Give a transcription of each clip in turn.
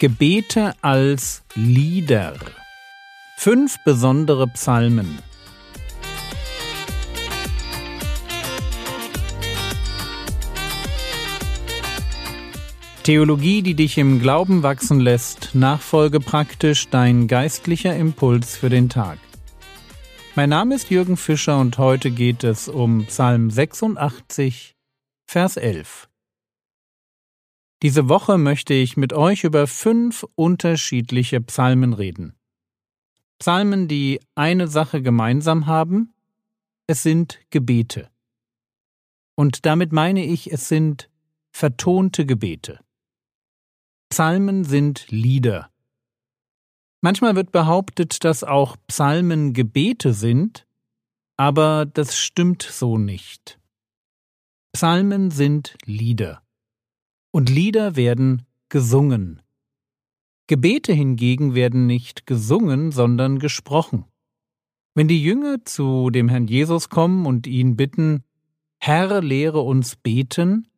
Gebete als Lieder. Fünf besondere Psalmen. Theologie, die dich im Glauben wachsen lässt, nachfolge praktisch dein geistlicher Impuls für den Tag. Mein Name ist Jürgen Fischer und heute geht es um Psalm 86, Vers 11. Diese Woche möchte ich mit euch über fünf unterschiedliche Psalmen reden. Psalmen, die eine Sache gemeinsam haben, es sind Gebete. Und damit meine ich, es sind vertonte Gebete. Psalmen sind Lieder. Manchmal wird behauptet, dass auch Psalmen Gebete sind, aber das stimmt so nicht. Psalmen sind Lieder. Und Lieder werden gesungen. Gebete hingegen werden nicht gesungen, sondern gesprochen. Wenn die Jünger zu dem Herrn Jesus kommen und ihn bitten, Herr, lehre uns beten,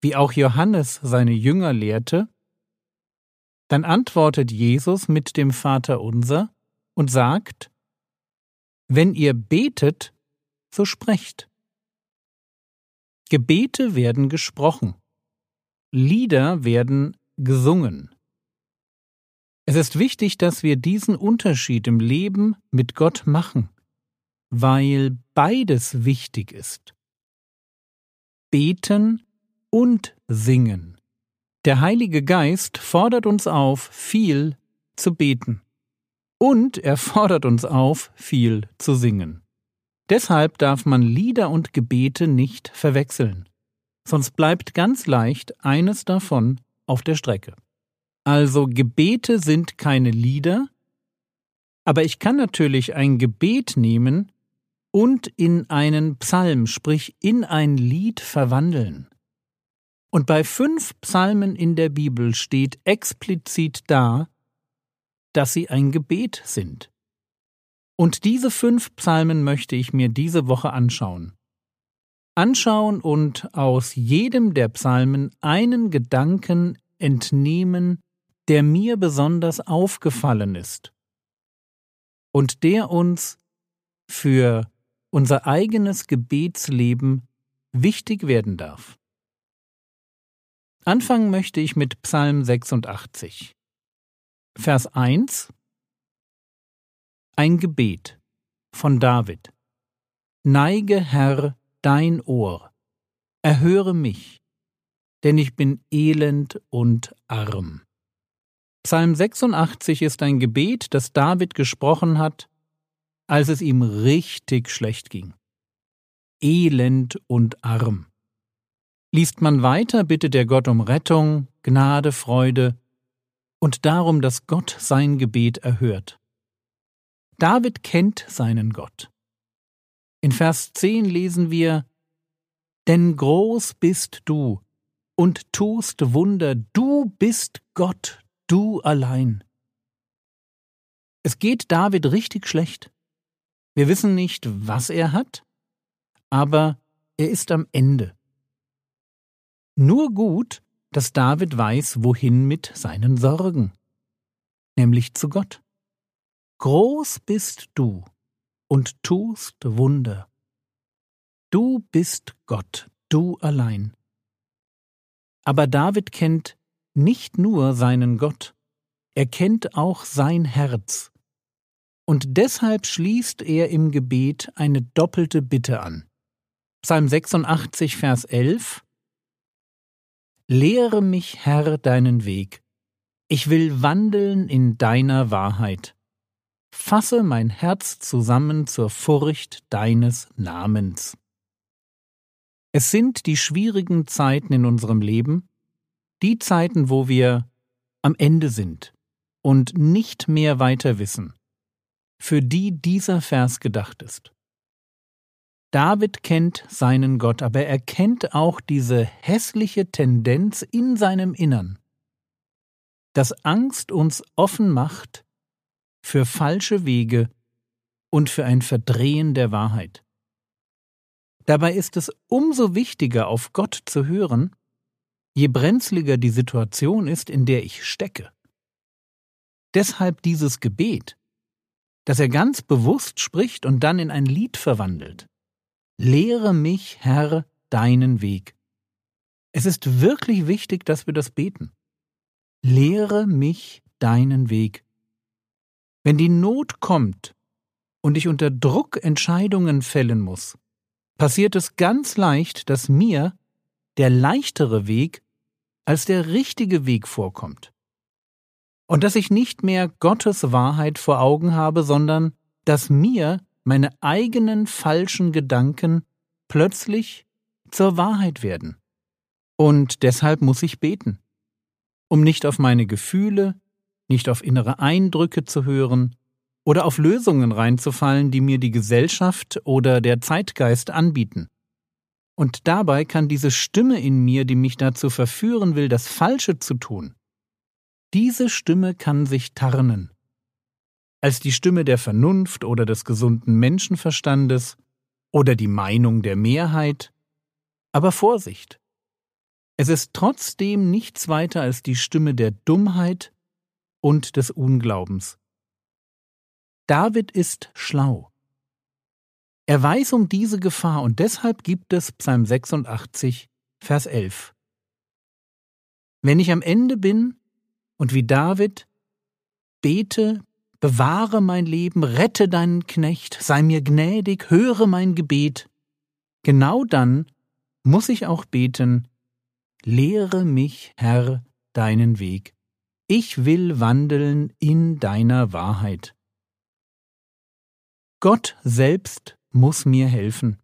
wie auch Johannes seine Jünger lehrte, dann antwortet Jesus mit dem Vater unser und sagt, Wenn ihr betet, so sprecht. Gebete werden gesprochen, Lieder werden gesungen. Es ist wichtig, dass wir diesen Unterschied im Leben mit Gott machen, weil beides wichtig ist. Beten und singen. Der Heilige Geist fordert uns auf, viel zu beten. Und er fordert uns auf, viel zu singen. Deshalb darf man Lieder und Gebete nicht verwechseln. Sonst bleibt ganz leicht eines davon auf der Strecke. Also Gebete sind keine Lieder, aber ich kann natürlich ein Gebet nehmen und in einen Psalm, sprich in ein Lied verwandeln. Und bei fünf Psalmen in der Bibel steht explizit da, dass sie ein Gebet sind. Und diese fünf Psalmen möchte ich mir diese Woche anschauen. Anschauen und aus jedem der Psalmen einen Gedanken entnehmen, der mir besonders aufgefallen ist und der uns für unser eigenes Gebetsleben wichtig werden darf. Anfangen möchte ich mit Psalm 86. Vers 1 Ein Gebet von David. Neige, Herr, dein Ohr, erhöre mich, denn ich bin elend und arm. Psalm 86 ist ein Gebet, das David gesprochen hat, als es ihm richtig schlecht ging. Elend und arm. Liest man weiter, bittet der Gott um Rettung, Gnade, Freude und darum, dass Gott sein Gebet erhört. David kennt seinen Gott. In Vers 10 lesen wir, Denn groß bist du und tust Wunder, du bist Gott, du allein. Es geht David richtig schlecht. Wir wissen nicht, was er hat, aber er ist am Ende. Nur gut, dass David weiß, wohin mit seinen Sorgen, nämlich zu Gott. Groß bist du und tust Wunder. Du bist Gott, du allein. Aber David kennt nicht nur seinen Gott, er kennt auch sein Herz. Und deshalb schließt er im Gebet eine doppelte Bitte an. Psalm 86, Vers 11 Lehre mich, Herr, deinen Weg. Ich will wandeln in deiner Wahrheit. Fasse mein Herz zusammen zur Furcht deines Namens. Es sind die schwierigen Zeiten in unserem Leben, die Zeiten, wo wir am Ende sind und nicht mehr weiter wissen, für die dieser Vers gedacht ist. David kennt seinen Gott, aber er kennt auch diese hässliche Tendenz in seinem Innern, dass Angst uns offen macht für falsche Wege und für ein Verdrehen der Wahrheit. Dabei ist es umso wichtiger, auf Gott zu hören, je brenzliger die Situation ist, in der ich stecke. deshalb dieses Gebet, das er ganz bewusst spricht und dann in ein Lied verwandelt. Lehre mich, Herr, deinen Weg. Es ist wirklich wichtig, dass wir das beten. Lehre mich deinen Weg. Wenn die Not kommt und ich unter Druck Entscheidungen fällen muss, passiert es ganz leicht, dass mir der leichtere Weg als der richtige Weg vorkommt. Und dass ich nicht mehr Gottes Wahrheit vor Augen habe, sondern dass mir meine eigenen falschen Gedanken plötzlich zur Wahrheit werden. Und deshalb muss ich beten, um nicht auf meine Gefühle, nicht auf innere Eindrücke zu hören oder auf Lösungen reinzufallen, die mir die Gesellschaft oder der Zeitgeist anbieten. Und dabei kann diese Stimme in mir, die mich dazu verführen will, das Falsche zu tun, diese Stimme kann sich tarnen. Als die Stimme der Vernunft oder des gesunden Menschenverstandes oder die Meinung der Mehrheit. Aber Vorsicht! Es ist trotzdem nichts weiter als die Stimme der Dummheit und des Unglaubens. David ist schlau. Er weiß um diese Gefahr und deshalb gibt es Psalm 86, Vers 11. Wenn ich am Ende bin und wie David bete, bewahre mein Leben, rette deinen Knecht, sei mir gnädig, höre mein Gebet, genau dann muss ich auch beten, lehre mich, Herr, deinen Weg. Ich will wandeln in deiner Wahrheit. Gott selbst muss mir helfen.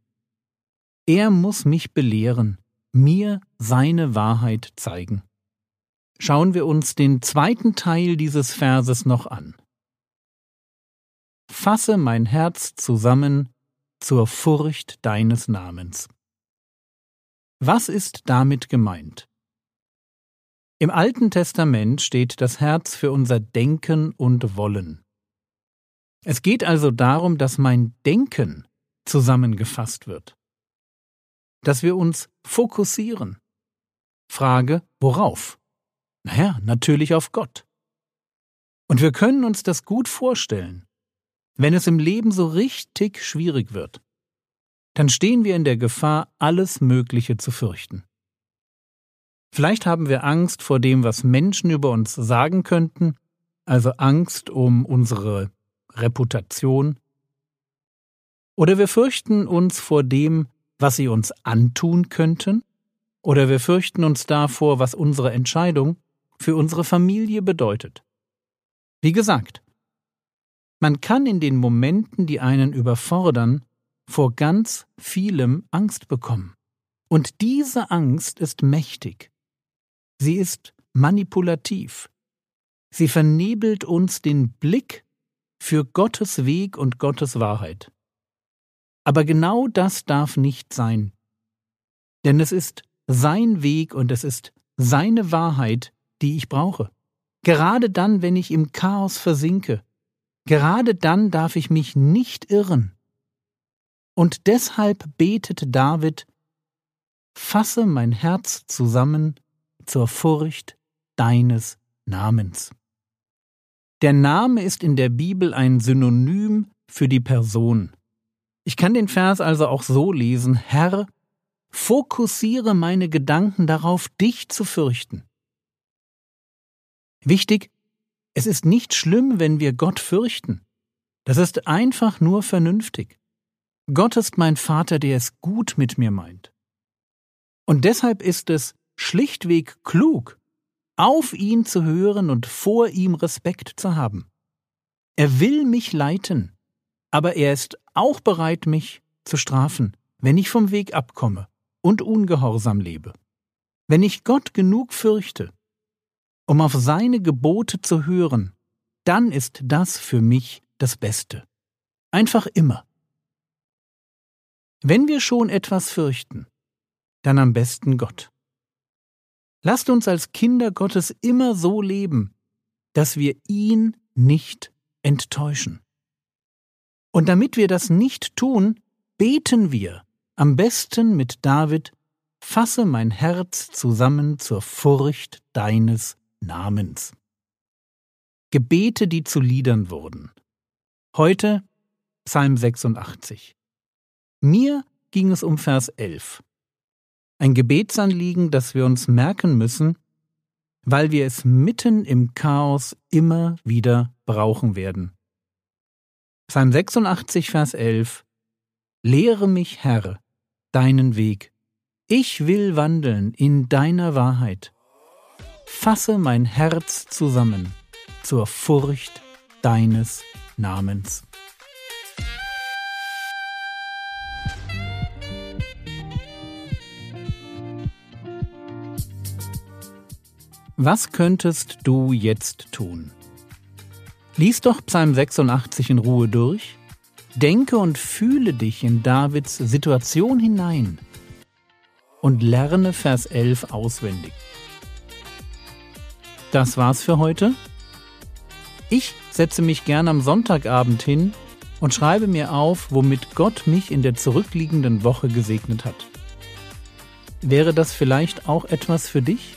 Er muss mich belehren, mir seine Wahrheit zeigen. Schauen wir uns den zweiten Teil dieses Verses noch an. Fasse mein Herz zusammen zur Furcht deines Namens. Was ist damit gemeint? Im Alten Testament steht das Herz für unser Denken und Wollen. Es geht also darum, dass mein Denken zusammengefasst wird. Dass wir uns fokussieren. Frage, worauf? Naja, natürlich auf Gott. Und wir können uns das gut vorstellen. Wenn es im Leben so richtig schwierig wird, dann stehen wir in der Gefahr, alles Mögliche zu fürchten. Vielleicht haben wir Angst vor dem, was Menschen über uns sagen könnten, also Angst um unsere Reputation. Oder wir fürchten uns vor dem, was sie uns antun könnten, oder wir fürchten uns davor, was unsere Entscheidung für unsere Familie bedeutet. Wie gesagt, man kann in den Momenten, die einen überfordern, vor ganz vielem Angst bekommen. Und diese Angst ist mächtig. Sie ist manipulativ. Sie vernebelt uns den Blick für Gottes Weg und Gottes Wahrheit. Aber genau das darf nicht sein. Denn es ist sein Weg und es ist seine Wahrheit, die ich brauche. Gerade dann, wenn ich im Chaos versinke, gerade dann darf ich mich nicht irren. Und deshalb betet David, fasse mein Herz zusammen zur Furcht deines Namens. Der Name ist in der Bibel ein Synonym für die Person. Ich kann den Vers also auch so lesen, Herr, fokussiere meine Gedanken darauf, dich zu fürchten. Wichtig, es ist nicht schlimm, wenn wir Gott fürchten. Das ist einfach nur vernünftig. Gott ist mein Vater, der es gut mit mir meint. Und deshalb ist es schlichtweg klug, auf ihn zu hören und vor ihm Respekt zu haben. Er will mich leiten, aber er ist auch bereit, mich zu strafen, wenn ich vom Weg abkomme und ungehorsam lebe. Wenn ich Gott genug fürchte, um auf seine Gebote zu hören, dann ist das für mich das Beste. Einfach immer. Wenn wir schon etwas fürchten, dann am besten Gott. Lasst uns als Kinder Gottes immer so leben, dass wir ihn nicht enttäuschen. Und damit wir das nicht tun, beten wir, am besten mit David, fasse mein Herz zusammen zur Furcht deines Namens. Gebete, die zu Liedern wurden. Heute Psalm 86. Mir ging es um Vers 11. Ein Gebetsanliegen, das wir uns merken müssen, weil wir es mitten im Chaos immer wieder brauchen werden. Psalm 86, Vers 11. Lehre mich, Herr, deinen Weg. Ich will wandeln in deiner Wahrheit. Fasse mein Herz zusammen zur Furcht deines Namens. Was könntest du jetzt tun? Lies doch Psalm 86 in Ruhe durch, denke und fühle dich in Davids Situation hinein und lerne Vers 11 auswendig. Das war's für heute. Ich setze mich gern am Sonntagabend hin und schreibe mir auf, womit Gott mich in der zurückliegenden Woche gesegnet hat. Wäre das vielleicht auch etwas für dich?